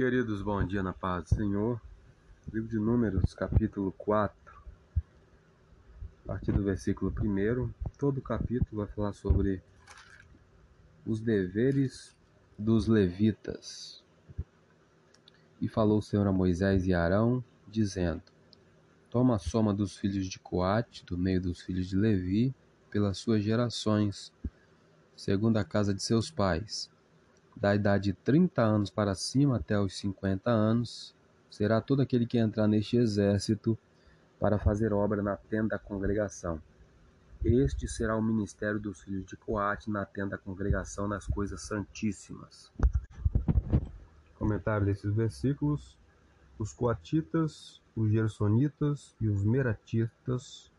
Queridos, bom dia na paz do Senhor. Livro de Números, capítulo 4, a partir do versículo 1. Todo o capítulo vai falar sobre os deveres dos levitas. E falou o Senhor a Moisés e Arão, dizendo: Toma a soma dos filhos de Coate, do meio dos filhos de Levi, pelas suas gerações, segundo a casa de seus pais da idade de 30 anos para cima até os 50 anos, será todo aquele que entrar neste exército para fazer obra na tenda da congregação. Este será o ministério dos filhos de Coate na tenda da congregação nas coisas santíssimas. Comentário desses versículos: os coatitas, os gersonitas e os meratitas,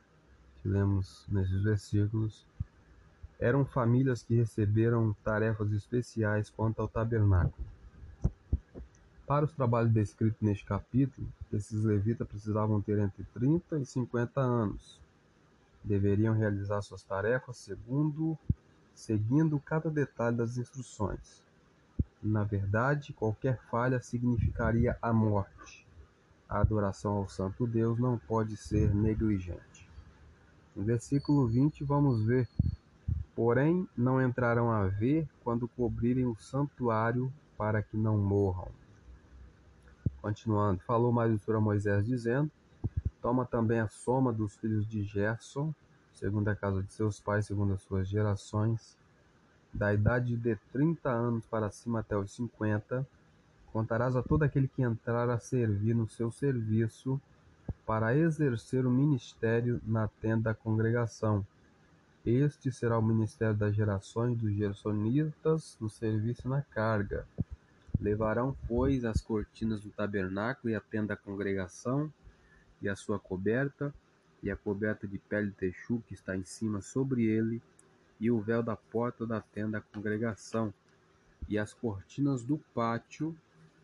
que lemos nesses versículos, eram famílias que receberam tarefas especiais quanto ao tabernáculo. Para os trabalhos descritos neste capítulo, esses levitas precisavam ter entre 30 e 50 anos. Deveriam realizar suas tarefas segundo, seguindo cada detalhe das instruções. Na verdade, qualquer falha significaria a morte. A adoração ao Santo Deus não pode ser negligente. No versículo 20, vamos ver Porém não entrarão a ver quando cobrirem o santuário, para que não morram. Continuando, falou mais o Senhor a Moisés, dizendo: Toma também a soma dos filhos de Gerson, segundo a casa de seus pais, segundo as suas gerações, da idade de trinta anos para cima até os cinquenta, contarás a todo aquele que entrar a servir no seu serviço, para exercer o ministério na tenda da congregação este será o ministério das gerações dos gersonitas no serviço na carga. Levarão, pois, as cortinas do tabernáculo e a tenda da congregação, e a sua coberta, e a coberta de pele de texu que está em cima sobre ele, e o véu da porta da tenda da congregação, e as cortinas do pátio,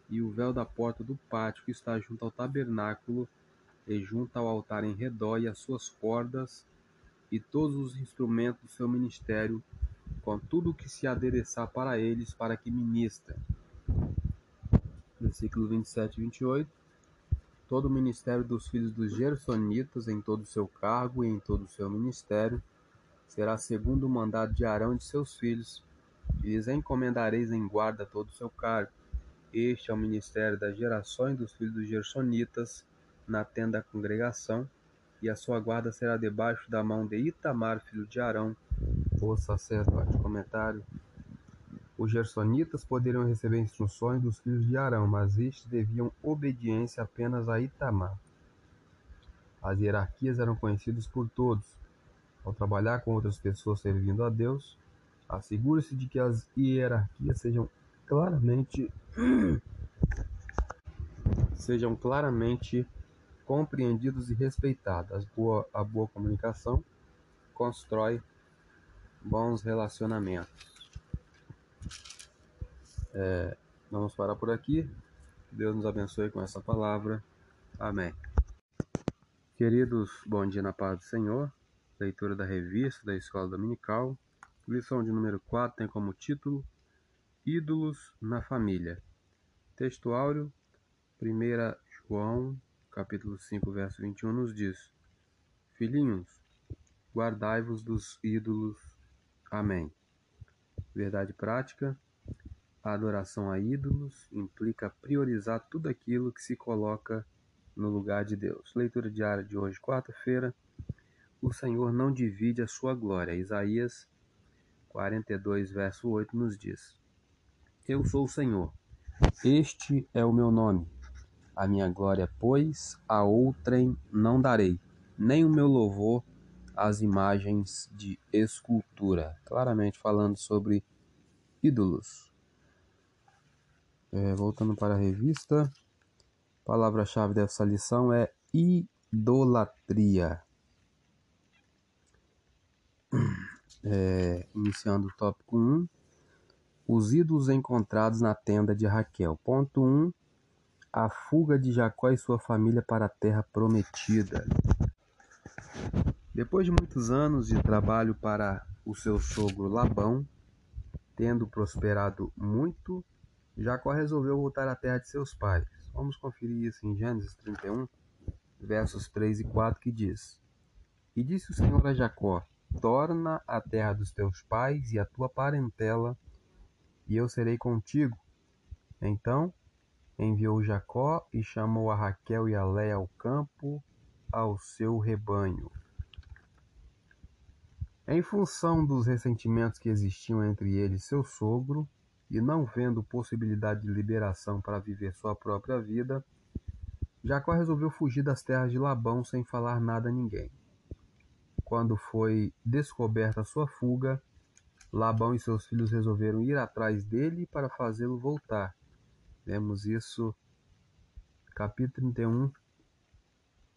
e o véu da porta do pátio que está junto ao tabernáculo, e junto ao altar em redor, e as suas cordas, e todos os instrumentos do seu ministério, com tudo o que se adereçar para eles, para que ministrem. Versículo 27 e 28. Todo o ministério dos filhos dos Gersonitas, em todo o seu cargo e em todo o seu ministério, será segundo o mandado de Arão e de seus filhos, e lhes encomendareis em guarda todo o seu cargo. Este é o ministério das gerações dos filhos dos Gersonitas, na tenda da congregação, e a sua guarda será debaixo da mão de Itamar, filho de Arão, o sacerdote. Comentário. Os gersonitas poderiam receber instruções dos filhos de Arão, mas estes deviam obediência apenas a Itamar. As hierarquias eram conhecidas por todos. Ao trabalhar com outras pessoas servindo a Deus, assegure-se de que as hierarquias sejam claramente sejam claramente compreendidos e respeitados. Boa, a boa comunicação constrói bons relacionamentos. É, vamos parar por aqui. Deus nos abençoe com essa palavra. Amém. Queridos, bom dia na paz do Senhor. Leitura da revista da Escola Dominical. Lição de número 4 tem como título Ídolos na Família. Texto áureo, 1 João capítulo 5, verso 21 nos diz: Filhinhos, guardai-vos dos ídolos. Amém. Verdade prática: a adoração a ídolos implica priorizar tudo aquilo que se coloca no lugar de Deus. Leitura diária de hoje, quarta-feira. O Senhor não divide a sua glória. Isaías 42, verso 8 nos diz: Eu sou o Senhor. Este é o meu nome a minha glória, pois, a outrem não darei, nem o meu louvor às imagens de escultura. Claramente falando sobre ídolos. É, voltando para a revista, palavra-chave dessa lição é idolatria. É, iniciando o tópico 1, os ídolos encontrados na tenda de Raquel. Ponto 1, a fuga de Jacó e sua família para a terra prometida. Depois de muitos anos de trabalho para o seu sogro Labão, tendo prosperado muito, Jacó resolveu voltar à terra de seus pais. Vamos conferir isso em Gênesis 31, versos 3 e 4, que diz: E disse o Senhor a Jacó: Torna a terra dos teus pais e a tua parentela, e eu serei contigo. Então enviou Jacó e chamou a Raquel e a Léia ao campo, ao seu rebanho. Em função dos ressentimentos que existiam entre ele e seu sogro, e não vendo possibilidade de liberação para viver sua própria vida, Jacó resolveu fugir das terras de Labão sem falar nada a ninguém. Quando foi descoberta sua fuga, Labão e seus filhos resolveram ir atrás dele para fazê-lo voltar. Vemos isso capítulo 31,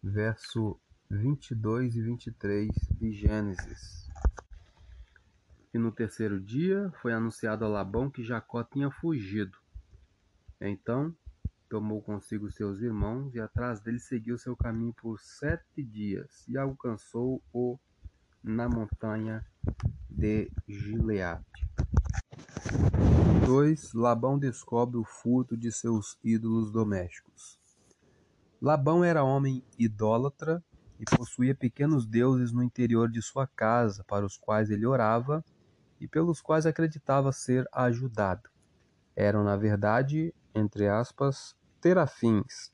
verso 22 e 23 de Gênesis. E no terceiro dia foi anunciado a Labão que Jacó tinha fugido. Então tomou consigo seus irmãos e atrás dele seguiu seu caminho por sete dias e alcançou-o na montanha de Gileade. 2. Labão descobre o furto de seus ídolos domésticos. Labão era homem idólatra e possuía pequenos deuses no interior de sua casa, para os quais ele orava e pelos quais acreditava ser ajudado. Eram, na verdade, entre aspas, terafins,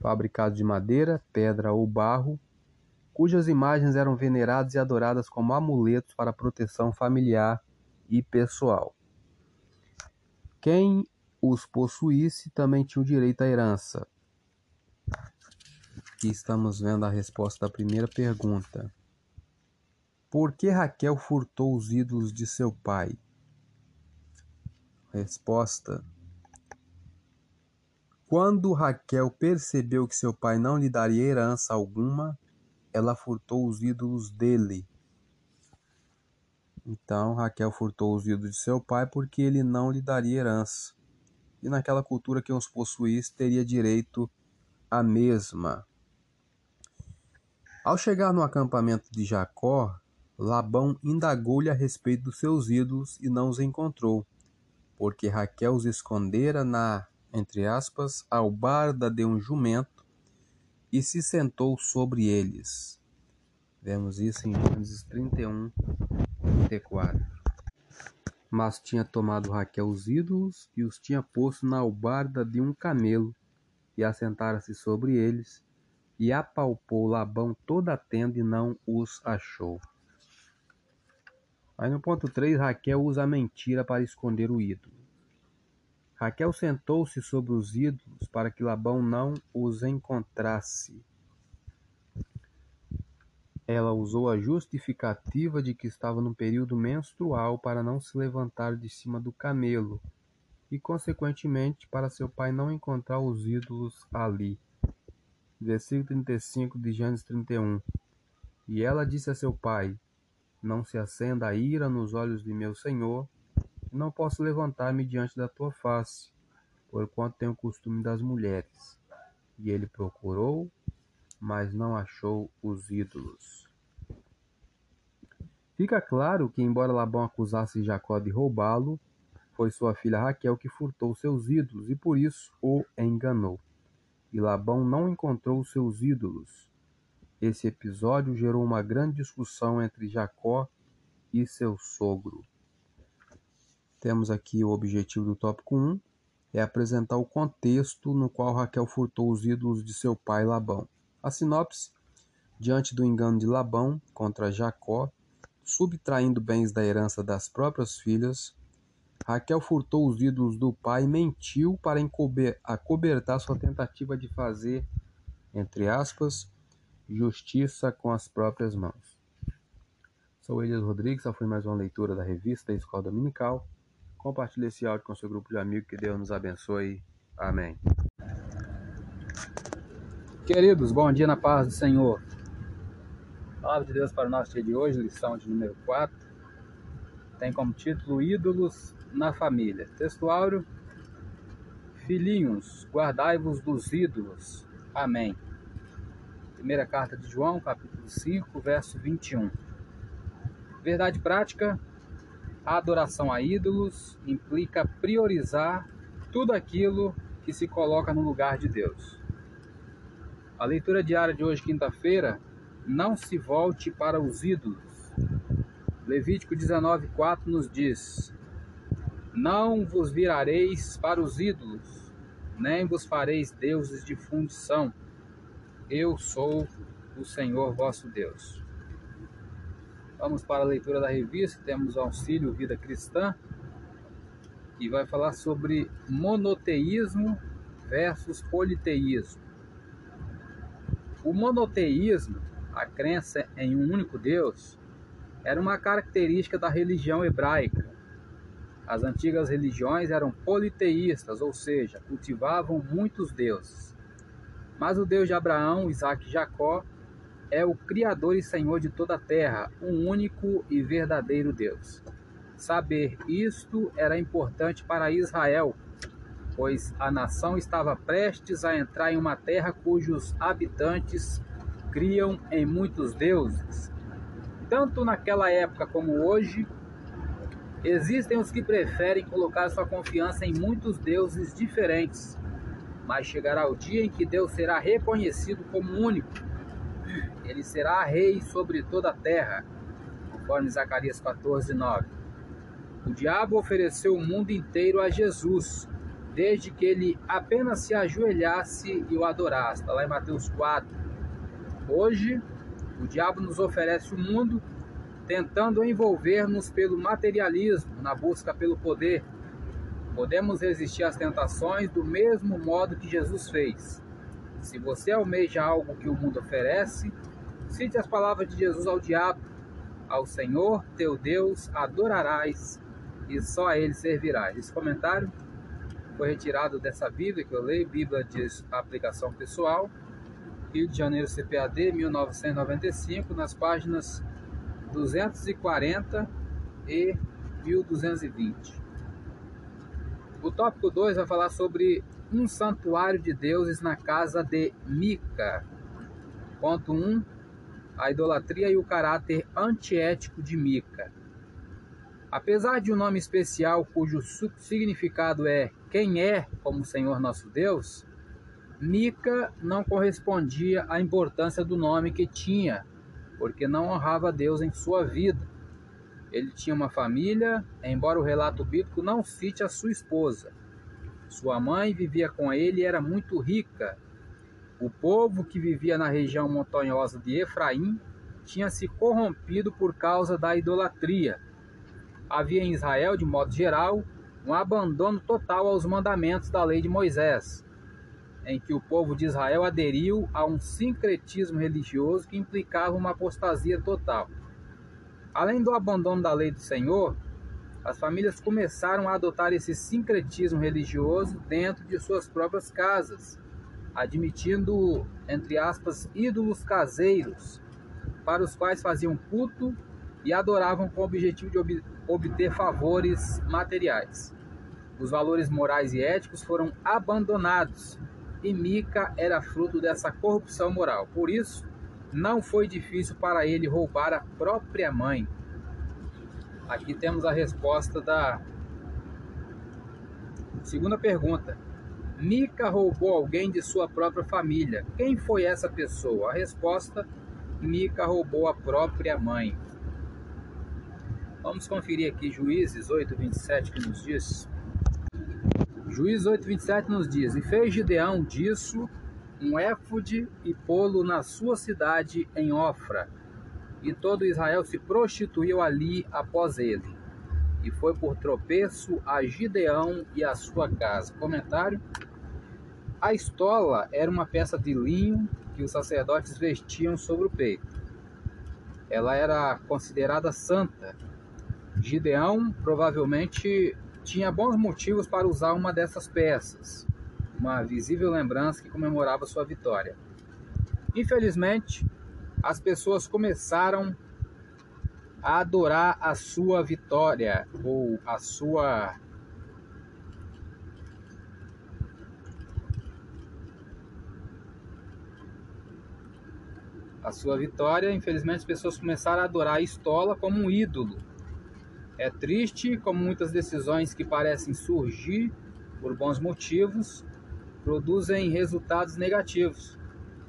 fabricados de madeira, pedra ou barro, cujas imagens eram veneradas e adoradas como amuletos para proteção familiar e pessoal. Quem os possuísse também tinha o direito à herança. Aqui estamos vendo a resposta da primeira pergunta. Por que Raquel furtou os ídolos de seu pai? Resposta: Quando Raquel percebeu que seu pai não lhe daria herança alguma, ela furtou os ídolos dele. Então Raquel furtou os ídolos de seu pai porque ele não lhe daria herança. E naquela cultura que os possuísse teria direito à mesma. Ao chegar no acampamento de Jacó, Labão indagou-lhe a respeito dos seus ídolos e não os encontrou, porque Raquel os escondera na, entre aspas, albarda de um jumento e se sentou sobre eles. Vemos isso em Gênesis 31, 34. Mas tinha tomado Raquel os ídolos e os tinha posto na albarda de um camelo e assentara-se sobre eles e apalpou Labão toda a tenda e não os achou. Aí no ponto 3, Raquel usa a mentira para esconder o ídolo. Raquel sentou-se sobre os ídolos para que Labão não os encontrasse. Ela usou a justificativa de que estava no período menstrual para não se levantar de cima do camelo e, consequentemente, para seu pai não encontrar os ídolos ali. Versículo 35 de Gênesis 31. E ela disse a seu pai: não se acenda a ira nos olhos de meu senhor, não posso levantar-me diante da tua face, porquanto tenho o costume das mulheres. E ele procurou, mas não achou os ídolos. Fica claro que, embora Labão acusasse Jacó de roubá-lo, foi sua filha Raquel que furtou seus ídolos e por isso o enganou. E Labão não encontrou seus ídolos, esse episódio gerou uma grande discussão entre Jacó e seu sogro. Temos aqui o objetivo do tópico 1, é apresentar o contexto no qual Raquel furtou os ídolos de seu pai Labão. A sinopse, diante do engano de Labão contra Jacó, subtraindo bens da herança das próprias filhas, Raquel furtou os ídolos do pai e mentiu para acobertar sua tentativa de fazer, entre aspas, Justiça com as próprias mãos. Sou Elias Rodrigues, essa foi mais uma leitura da revista da Escola Dominical. Compartilhe esse áudio com seu grupo de amigos, que Deus nos abençoe. Amém. Queridos, bom dia na paz do Senhor. Palavra de Deus para o nosso dia de hoje, lição de número 4. Tem como título Ídolos na Família. Textuário: Filhinhos, guardai-vos dos ídolos. Amém. Primeira carta de João, capítulo 5, verso 21. Verdade prática: a adoração a ídolos implica priorizar tudo aquilo que se coloca no lugar de Deus. A leitura diária de hoje, quinta-feira, não se volte para os ídolos. Levítico 19:4 nos diz: Não vos virareis para os ídolos, nem vos fareis deuses de fundição. Eu sou o Senhor vosso Deus. Vamos para a leitura da revista, temos o Auxílio Vida Cristã, que vai falar sobre monoteísmo versus politeísmo. O monoteísmo, a crença em um único Deus, era uma característica da religião hebraica. As antigas religiões eram politeístas, ou seja, cultivavam muitos deuses. Mas o Deus de Abraão, Isaac e Jacó é o Criador e Senhor de toda a terra, um único e verdadeiro Deus. Saber isto era importante para Israel, pois a nação estava prestes a entrar em uma terra cujos habitantes criam em muitos deuses. Tanto naquela época como hoje, existem os que preferem colocar sua confiança em muitos deuses diferentes, mas chegará o dia em que Deus será reconhecido como único ele será rei sobre toda a terra, conforme Zacarias 14, 9. O diabo ofereceu o mundo inteiro a Jesus, desde que ele apenas se ajoelhasse e o adorasse. Está lá em Mateus 4. Hoje, o diabo nos oferece o mundo, tentando envolver-nos pelo materialismo, na busca pelo poder. Podemos resistir às tentações do mesmo modo que Jesus fez. Se você almeja algo que o mundo oferece, Cite as palavras de Jesus ao diabo: Ao Senhor teu Deus adorarás e só a ele servirás. Esse comentário foi retirado dessa Bíblia que eu leio, Bíblia de aplicação pessoal, Rio de Janeiro CPAD 1995, nas páginas 240 e 1220. O tópico 2 vai falar sobre um santuário de deuses na casa de Mica. Ponto 1. Um, a idolatria e o caráter antiético de Mica. Apesar de um nome especial cujo significado é quem é como Senhor nosso Deus, Mica não correspondia à importância do nome que tinha, porque não honrava Deus em sua vida. Ele tinha uma família, embora o relato bíblico não cite a sua esposa. Sua mãe vivia com ele e era muito rica, o povo que vivia na região montanhosa de Efraim tinha se corrompido por causa da idolatria. Havia em Israel, de modo geral, um abandono total aos mandamentos da lei de Moisés, em que o povo de Israel aderiu a um sincretismo religioso que implicava uma apostasia total. Além do abandono da lei do Senhor, as famílias começaram a adotar esse sincretismo religioso dentro de suas próprias casas admitindo, entre aspas, ídolos caseiros, para os quais faziam culto e adoravam com o objetivo de ob obter favores materiais. Os valores morais e éticos foram abandonados e Mica era fruto dessa corrupção moral. Por isso, não foi difícil para ele roubar a própria mãe. Aqui temos a resposta da segunda pergunta. Mica roubou alguém de sua própria família. Quem foi essa pessoa? A resposta: Mica roubou a própria mãe. Vamos conferir aqui Juízes 8:27 que nos diz. Juízes 8:27 nos diz: E fez Gideão disso um éfode e pô-lo na sua cidade em Ofra. E todo Israel se prostituiu ali após ele. E foi por tropeço a Gideão e a sua casa. Comentário: a estola era uma peça de linho que os sacerdotes vestiam sobre o peito. Ela era considerada santa. Gideão provavelmente tinha bons motivos para usar uma dessas peças, uma visível lembrança que comemorava sua vitória. Infelizmente, as pessoas começaram a adorar a sua vitória ou a sua a sua vitória, infelizmente as pessoas começaram a adorar a Estola como um ídolo. É triste como muitas decisões que parecem surgir por bons motivos, produzem resultados negativos.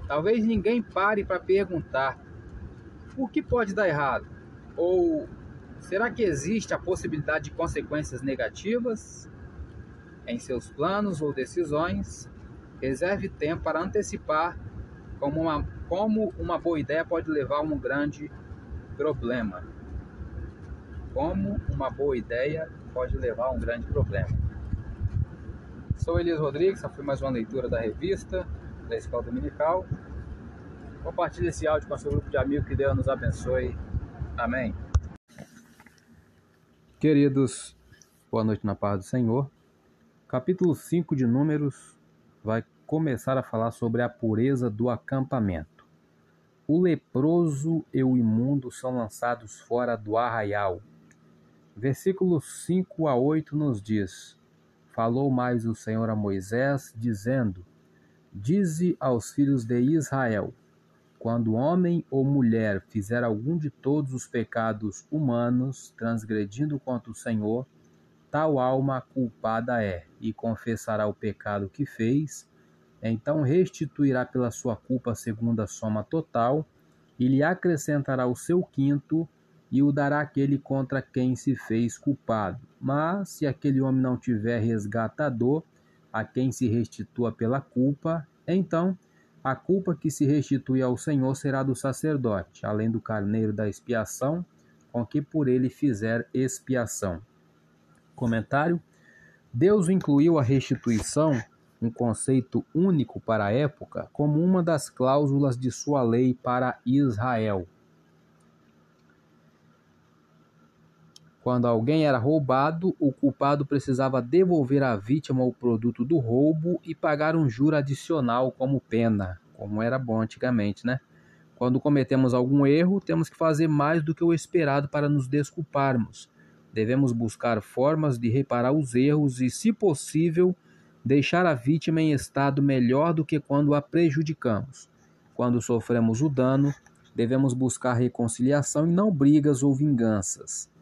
Talvez ninguém pare para perguntar o que pode dar errado? Ou será que existe a possibilidade de consequências negativas em seus planos ou decisões? Reserve tempo para antecipar como uma, como uma boa ideia pode levar a um grande problema. Como uma boa ideia pode levar a um grande problema. Sou Elias Rodrigues, essa foi mais uma leitura da revista da Escola Dominical. Compartilhe esse áudio com seu grupo de amigos, que Deus nos abençoe. Amém. Queridos, boa noite na paz do Senhor. Capítulo 5 de Números vai começar a falar sobre a pureza do acampamento. O leproso e o imundo são lançados fora do arraial. Versículos 5 a 8 nos diz: Falou mais o Senhor a Moisés, dizendo: Dize aos filhos de Israel: Quando homem ou mulher fizer algum de todos os pecados humanos, transgredindo contra o Senhor, tal alma culpada é, e confessará o pecado que fez, então restituirá pela sua culpa a segunda soma total, e lhe acrescentará o seu quinto, e o dará aquele contra quem se fez culpado. Mas se aquele homem não tiver resgatador, a quem se restitua pela culpa, então a culpa que se restitui ao Senhor será do sacerdote, além do carneiro da expiação, com que por ele fizer expiação. Comentário: Deus incluiu a restituição, um conceito único para a época, como uma das cláusulas de sua lei para Israel. Quando alguém era roubado, o culpado precisava devolver à vítima o produto do roubo e pagar um juro adicional como pena, como era bom antigamente, né? Quando cometemos algum erro, temos que fazer mais do que o esperado para nos desculparmos. Devemos buscar formas de reparar os erros e, se possível, deixar a vítima em estado melhor do que quando a prejudicamos. Quando sofremos o dano, devemos buscar reconciliação e não brigas ou vinganças.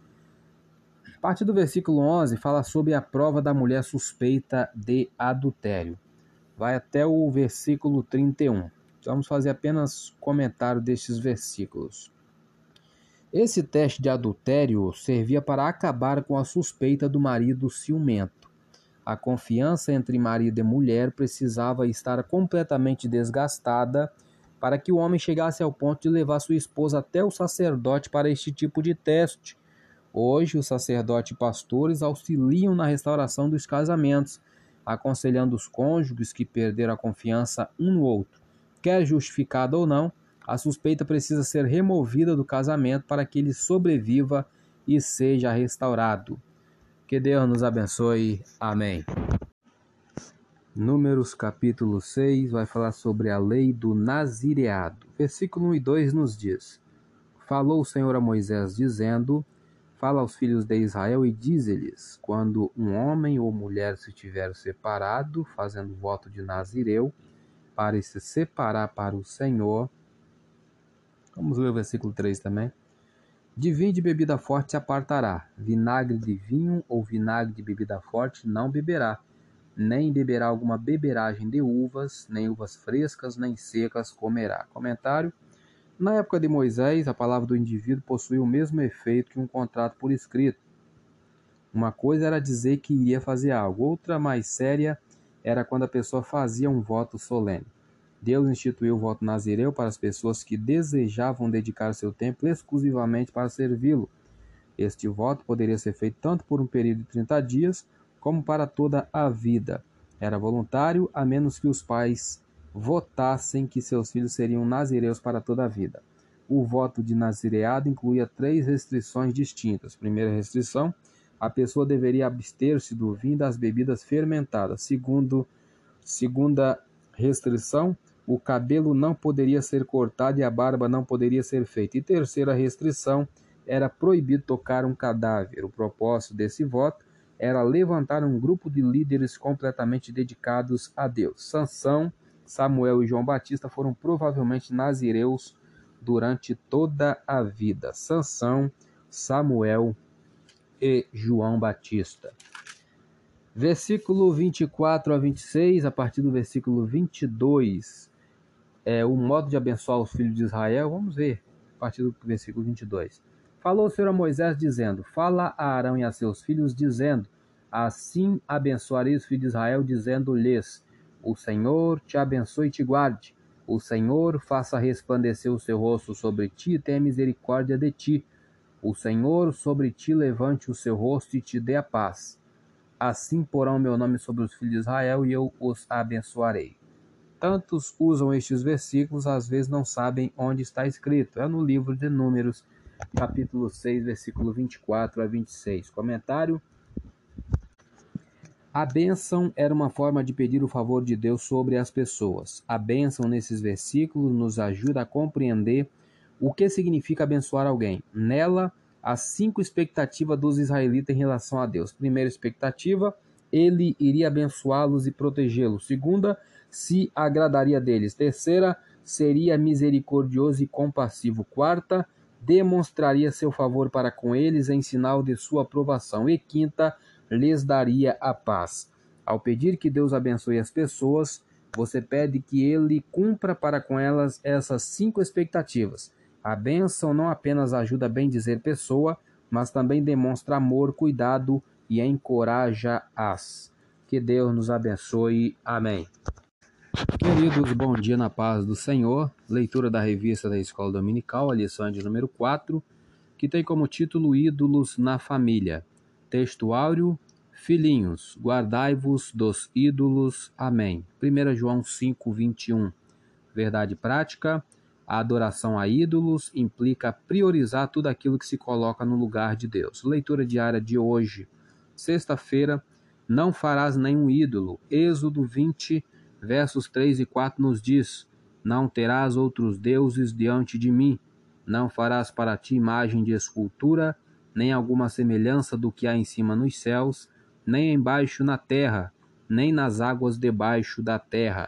A partir do versículo 11 fala sobre a prova da mulher suspeita de adultério. Vai até o versículo 31. Vamos fazer apenas comentário destes versículos. Esse teste de adultério servia para acabar com a suspeita do marido ciumento. A confiança entre marido e mulher precisava estar completamente desgastada para que o homem chegasse ao ponto de levar sua esposa até o sacerdote para este tipo de teste Hoje, os sacerdotes e pastores auxiliam na restauração dos casamentos, aconselhando os cônjuges que perderam a confiança um no outro. Quer justificada ou não, a suspeita precisa ser removida do casamento para que ele sobreviva e seja restaurado. Que Deus nos abençoe. Amém. Números capítulo 6 vai falar sobre a lei do nazireado. Versículo 1 e 2 nos diz: Falou o Senhor a Moisés, dizendo: Fala aos filhos de Israel e diz-lhes: Quando um homem ou mulher se tiver separado, fazendo voto de Nazireu, para se separar para o Senhor. Vamos ler o versículo 3 também. De vinho de bebida forte se apartará, vinagre de vinho ou vinagre de bebida forte não beberá, nem beberá alguma beberagem de uvas, nem uvas frescas, nem secas comerá. Comentário na época de Moisés, a palavra do indivíduo possuía o mesmo efeito que um contrato por escrito. Uma coisa era dizer que iria fazer algo, outra mais séria era quando a pessoa fazia um voto solene. Deus instituiu o voto nazireu para as pessoas que desejavam dedicar seu tempo exclusivamente para servi-lo. Este voto poderia ser feito tanto por um período de 30 dias como para toda a vida. Era voluntário, a menos que os pais votassem que seus filhos seriam nazireus para toda a vida. O voto de nazireado incluía três restrições distintas. Primeira restrição, a pessoa deveria abster-se do vinho das bebidas fermentadas. Segundo, segunda restrição, o cabelo não poderia ser cortado e a barba não poderia ser feita. E terceira restrição, era proibido tocar um cadáver. O propósito desse voto era levantar um grupo de líderes completamente dedicados a Deus. Sansão Samuel e João Batista foram provavelmente nazireus durante toda a vida. Sansão, Samuel e João Batista. Versículo 24 a 26, a partir do versículo 22, é o modo de abençoar os filhos de Israel. Vamos ver, a partir do versículo 22. Falou o Senhor a Moisés, dizendo: Fala a Arão e a seus filhos, dizendo: Assim abençoarei os filhos de Israel, dizendo-lhes: O Senhor te abençoe e te guarde. O Senhor faça resplandecer o seu rosto sobre ti e tenha misericórdia de ti. O Senhor sobre ti levante o seu rosto e te dê a paz. Assim porão meu nome sobre os filhos de Israel e eu os abençoarei. Tantos usam estes versículos, às vezes não sabem onde está escrito. É no livro de Números, capítulo 6, versículo 24 a 26. Comentário a bênção era uma forma de pedir o favor de Deus sobre as pessoas. A bênção nesses versículos nos ajuda a compreender o que significa abençoar alguém. Nela, as cinco expectativas dos israelitas em relação a Deus. Primeira expectativa, ele iria abençoá-los e protegê-los. Segunda, se agradaria deles. Terceira, seria misericordioso e compassivo. Quarta, demonstraria seu favor para com eles em sinal de sua aprovação. E quinta, lhes daria a paz. Ao pedir que Deus abençoe as pessoas, você pede que ele cumpra para com elas essas cinco expectativas. A bênção não apenas ajuda a bem dizer pessoa, mas também demonstra amor, cuidado e encoraja-as. Que Deus nos abençoe. Amém. Queridos, bom dia na paz do Senhor. Leitura da revista da Escola Dominical, a lição de número 4, que tem como título Ídolos na Família. Texto áureo, filhinhos, guardai-vos dos ídolos. Amém. 1 João 5, 21. Verdade prática. A adoração a ídolos implica priorizar tudo aquilo que se coloca no lugar de Deus. Leitura diária de hoje, sexta-feira. Não farás nenhum ídolo. Êxodo 20, versos 3 e 4 nos diz: Não terás outros deuses diante de mim. Não farás para ti imagem de escultura nem alguma semelhança do que há em cima nos céus, nem embaixo na terra, nem nas águas debaixo da terra.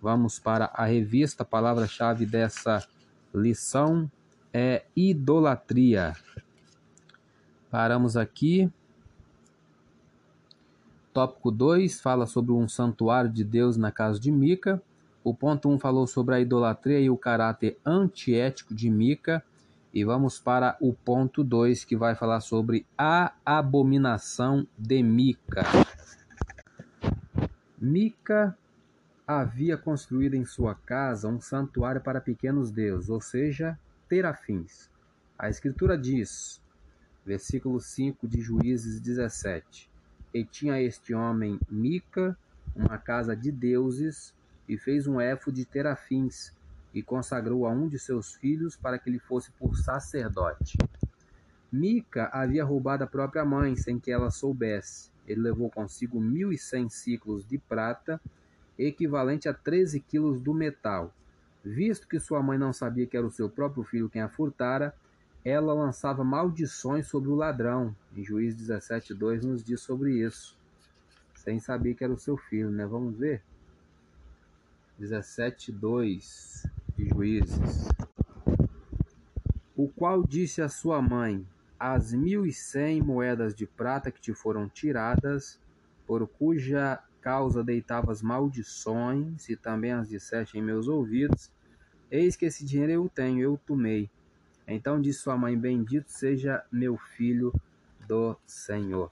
Vamos para a revista, a palavra-chave dessa lição é idolatria. Paramos aqui. Tópico 2 fala sobre um santuário de Deus na casa de Mica. O ponto 1 um falou sobre a idolatria e o caráter antiético de Mica. E vamos para o ponto 2, que vai falar sobre a abominação de Mica. Mica havia construído em sua casa um santuário para pequenos deuses, ou seja, terafins. A escritura diz, versículo 5 de Juízes 17: E tinha este homem Mica uma casa de deuses e fez um éfode de terafins e consagrou a um de seus filhos para que ele fosse por sacerdote. Mica havia roubado a própria mãe sem que ela soubesse. Ele levou consigo mil e cem ciclos de prata, equivalente a 13 quilos do metal. Visto que sua mãe não sabia que era o seu próprio filho quem a furtara, ela lançava maldições sobre o ladrão. Em Juiz 17,2 nos diz sobre isso. Sem saber que era o seu filho, né? Vamos ver? 17,2 Juízes, o qual disse à sua mãe: As mil e cem moedas de prata que te foram tiradas, por cuja causa deitavas maldições, e também as disseste em meus ouvidos, eis que esse dinheiro eu tenho, eu tomei. Então disse sua mãe: Bendito seja meu filho do Senhor.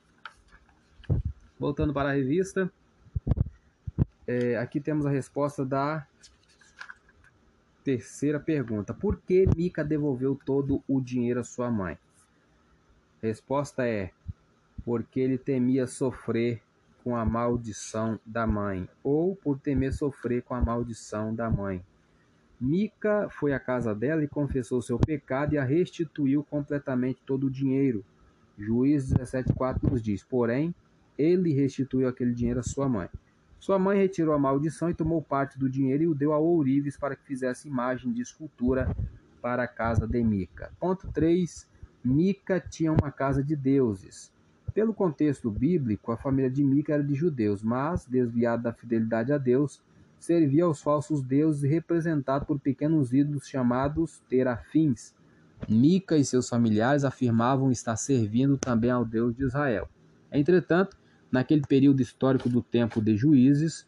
Voltando para a revista, é, aqui temos a resposta da Terceira pergunta: Por que Mica devolveu todo o dinheiro à sua mãe? Resposta é: Porque ele temia sofrer com a maldição da mãe, ou por temer sofrer com a maldição da mãe. Mica foi à casa dela e confessou seu pecado e a restituiu completamente todo o dinheiro. Juízes 17,4 nos diz: Porém, ele restituiu aquele dinheiro à sua mãe. Sua mãe retirou a maldição e tomou parte do dinheiro e o deu a ourives para que fizesse imagem de escultura para a casa de Mica. Ponto 3. Mica tinha uma casa de deuses. Pelo contexto bíblico, a família de Mica era de judeus, mas, desviada da fidelidade a Deus, servia aos falsos deuses representado por pequenos ídolos chamados terafins. Mica e seus familiares afirmavam estar servindo também ao Deus de Israel. Entretanto, naquele período histórico do tempo de juízes.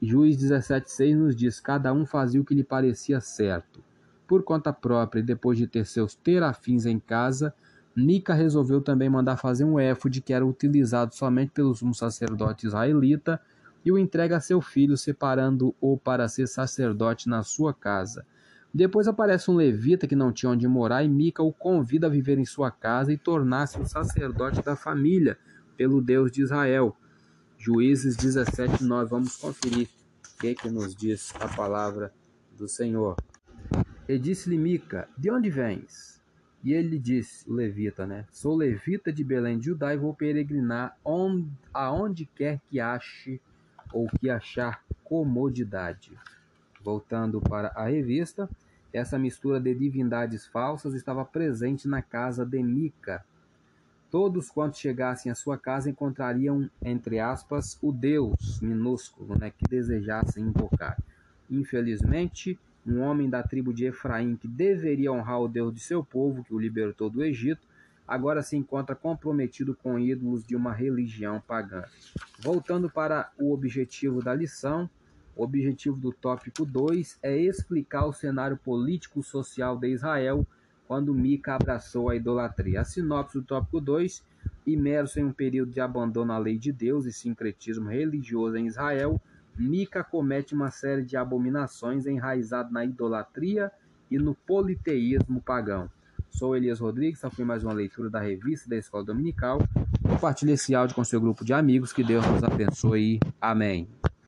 Juiz 17,6 nos diz: cada um fazia o que lhe parecia certo. Por conta própria, depois de ter seus terafins em casa, Mica resolveu também mandar fazer um éfode que era utilizado somente pelo sumo sacerdote israelita e o entrega a seu filho, separando-o para ser sacerdote na sua casa. Depois aparece um levita que não tinha onde morar e Mica o convida a viver em sua casa e tornar-se o sacerdote da família, pelo Deus de Israel. Juízes 17, 9. Vamos conferir o que, é que nos diz a palavra do Senhor. E disse-lhe Mica: De onde vens? E ele disse, o levita, né? Sou levita de Belém de Judá e vou peregrinar onde, aonde quer que ache ou que achar comodidade. Voltando para a revista, essa mistura de divindades falsas estava presente na casa de Mica. Todos quantos chegassem à sua casa encontrariam, entre aspas, o Deus minúsculo né, que desejassem invocar. Infelizmente, um homem da tribo de Efraim que deveria honrar o Deus de seu povo, que o libertou do Egito, agora se encontra comprometido com ídolos de uma religião pagã. Voltando para o objetivo da lição, o objetivo do tópico 2 é explicar o cenário político-social de Israel quando Mica abraçou a idolatria. A sinopse do tópico 2, imerso em um período de abandono à lei de Deus e sincretismo religioso em Israel, Mica comete uma série de abominações enraizadas na idolatria e no politeísmo pagão. Sou Elias Rodrigues, essa foi mais uma leitura da revista da Escola Dominical. Compartilhe esse áudio com seu grupo de amigos, que Deus nos abençoe. Amém.